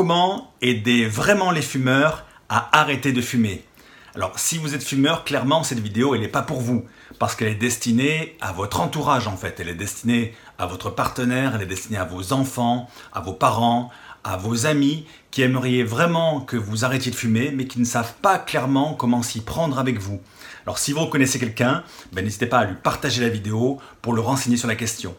comment aider vraiment les fumeurs à arrêter de fumer Alors si vous êtes fumeur, clairement cette vidéo elle n'est pas pour vous parce qu'elle est destinée à votre entourage en fait, elle est destinée à votre partenaire, elle est destinée à vos enfants, à vos parents, à vos amis qui aimeriez vraiment que vous arrêtiez de fumer mais qui ne savent pas clairement comment s'y prendre avec vous. Alors si vous reconnaissez quelqu'un, ben, n'hésitez pas à lui partager la vidéo pour le renseigner sur la question.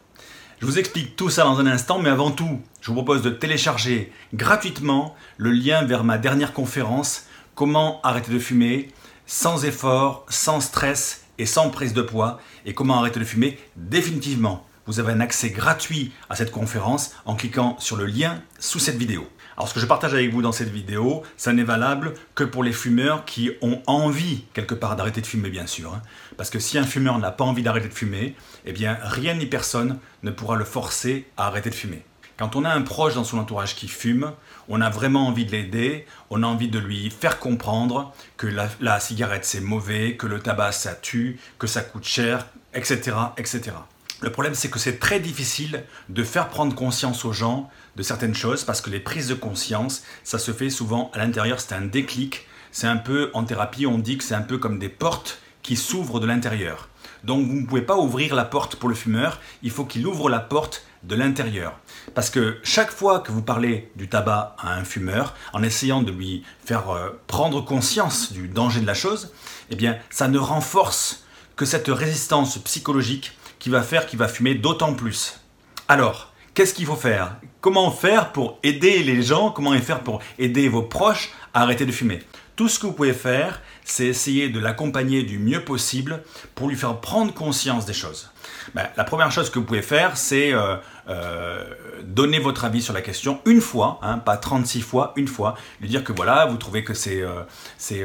Je vous explique tout ça dans un instant, mais avant tout, je vous propose de télécharger gratuitement le lien vers ma dernière conférence Comment arrêter de fumer sans effort, sans stress et sans prise de poids et comment arrêter de fumer définitivement. Vous avez un accès gratuit à cette conférence en cliquant sur le lien sous cette vidéo. Alors ce que je partage avec vous dans cette vidéo, ça n'est valable que pour les fumeurs qui ont envie quelque part d'arrêter de fumer bien sûr. Hein. Parce que si un fumeur n'a pas envie d'arrêter de fumer, eh bien rien ni personne ne pourra le forcer à arrêter de fumer. Quand on a un proche dans son entourage qui fume, on a vraiment envie de l'aider, on a envie de lui faire comprendre que la, la cigarette c'est mauvais, que le tabac ça tue, que ça coûte cher, etc. etc. Le problème, c'est que c'est très difficile de faire prendre conscience aux gens de certaines choses parce que les prises de conscience, ça se fait souvent à l'intérieur, c'est un déclic. C'est un peu, en thérapie, on dit que c'est un peu comme des portes qui s'ouvrent de l'intérieur. Donc vous ne pouvez pas ouvrir la porte pour le fumeur, il faut qu'il ouvre la porte de l'intérieur. Parce que chaque fois que vous parlez du tabac à un fumeur, en essayant de lui faire euh, prendre conscience du danger de la chose, eh bien ça ne renforce que cette résistance psychologique qui va faire qu'il va fumer d'autant plus. Alors, qu'est-ce qu'il faut faire? Comment faire pour aider les gens? Comment faire pour aider vos proches à arrêter de fumer? Tout ce que vous pouvez faire, c'est essayer de l'accompagner du mieux possible pour lui faire prendre conscience des choses. Ben, la première chose que vous pouvez faire, c'est euh, euh, donner votre avis sur la question une fois, hein, pas 36 fois, une fois, lui dire que voilà, vous trouvez que c'est, euh, c'est,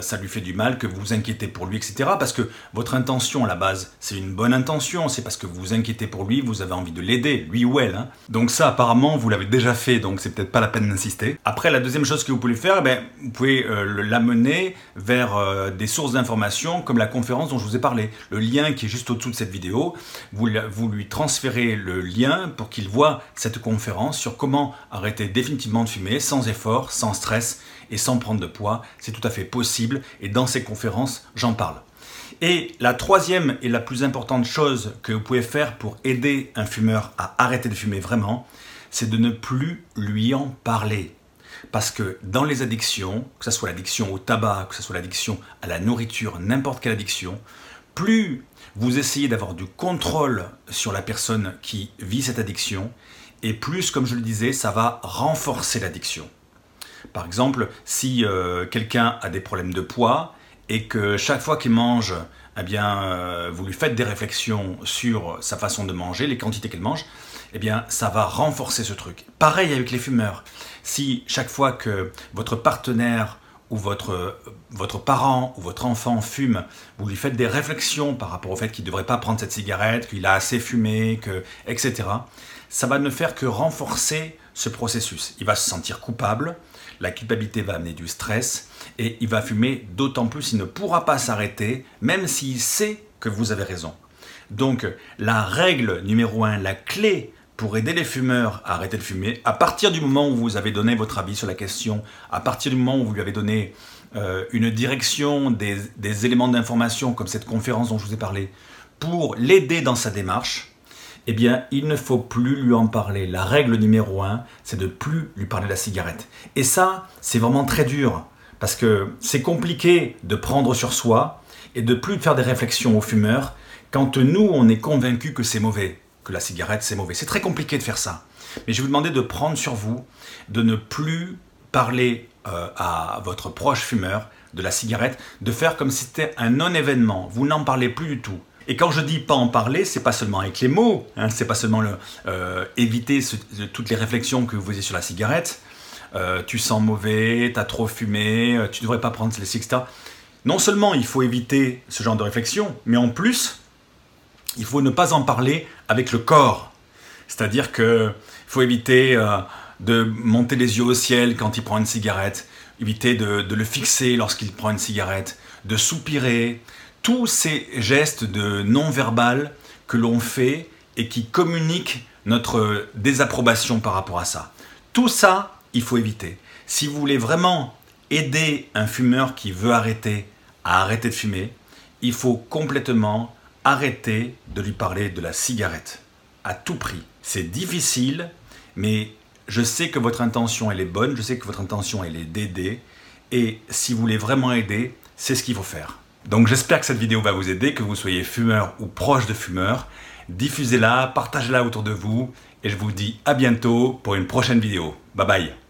ça lui fait du mal, que vous vous inquiétez pour lui, etc. Parce que votre intention à la base, c'est une bonne intention, c'est parce que vous vous inquiétez pour lui, vous avez envie de l'aider, lui ou elle. Hein. Donc ça, apparemment, vous l'avez déjà fait, donc c'est peut-être pas la peine d'insister. Après, la deuxième chose que vous pouvez faire, ben, vous pouvez l'amener vers des sources d'informations comme la conférence dont je vous ai parlé. Le lien qui est juste au-dessous de cette vidéo, vous, lui transférez le lien pour qu'il voit cette conférence sur comment arrêter définitivement de fumer sans effort, sans stress et sans prendre de poids. C'est tout à fait possible et dans ces conférences, j'en parle. Et la troisième et la plus importante chose que vous pouvez faire pour aider un fumeur à arrêter de fumer vraiment, c'est de ne plus lui en parler. Parce que dans les addictions, que ce soit l'addiction au tabac, que ce soit l'addiction à la nourriture, n'importe quelle addiction, plus vous essayez d'avoir du contrôle sur la personne qui vit cette addiction, et plus, comme je le disais, ça va renforcer l'addiction. Par exemple, si euh, quelqu'un a des problèmes de poids et que chaque fois qu'il mange, eh bien, euh, vous lui faites des réflexions sur sa façon de manger, les quantités qu'elle mange, eh bien, ça va renforcer ce truc. Pareil avec les fumeurs. Si chaque fois que votre partenaire ou votre, votre parent ou votre enfant fume, vous lui faites des réflexions par rapport au fait qu'il ne devrait pas prendre cette cigarette, qu'il a assez fumé, que, etc., ça va ne faire que renforcer ce processus. Il va se sentir coupable, la culpabilité va amener du stress, et il va fumer d'autant plus, il ne pourra pas s'arrêter, même s'il sait que vous avez raison. Donc la règle numéro un, la clé pour aider les fumeurs à arrêter de fumer, à partir du moment où vous avez donné votre avis sur la question, à partir du moment où vous lui avez donné euh, une direction, des, éléments d'information comme cette conférence dont je vous ai parlé, pour l'aider dans sa démarche, eh bien, il ne faut plus lui en parler. La règle numéro un, c'est de plus lui parler de la cigarette. Et ça, c'est vraiment très dur, parce que c'est compliqué de prendre sur soi et de plus faire des réflexions aux fumeurs quand nous, on est convaincu que c'est mauvais que la cigarette c'est mauvais. C'est très compliqué de faire ça. Mais je vais vous demander de prendre sur vous, de ne plus parler euh, à votre proche fumeur de la cigarette, de faire comme si c'était un non-événement. Vous n'en parlez plus du tout. Et quand je dis pas en parler, c'est pas seulement avec les mots, hein, c'est pas seulement le, euh, éviter toutes les réflexions que vous faisiez sur la cigarette. Euh, tu sens mauvais, tu as trop fumé, tu devrais pas prendre les etc. Non seulement il faut éviter ce genre de réflexion, mais en plus, il faut ne pas en parler avec le corps. C'est-à-dire qu'il faut éviter euh, de monter les yeux au ciel quand il prend une cigarette, éviter de, le fixer lorsqu'il prend une cigarette, de soupirer. Tous ces gestes de non-verbal que l'on fait et qui communiquent notre désapprobation par rapport à ça. Tout ça, il faut éviter. Si vous voulez vraiment aider un fumeur qui veut arrêter à arrêter de fumer, il faut complètement arrêter de lui parler de la cigarette. À tout prix. C'est difficile, mais je sais que votre intention elle est bonne, je sais que votre intention elle est d'aider. Et si vous voulez vraiment aider, c'est ce qu'il faut faire. Donc j'espère que cette vidéo va vous aider, que vous soyez fumeur ou proche de fumeur. Diffusez-la, partagez-la autour de vous et je vous dis à bientôt pour une prochaine vidéo. Bye bye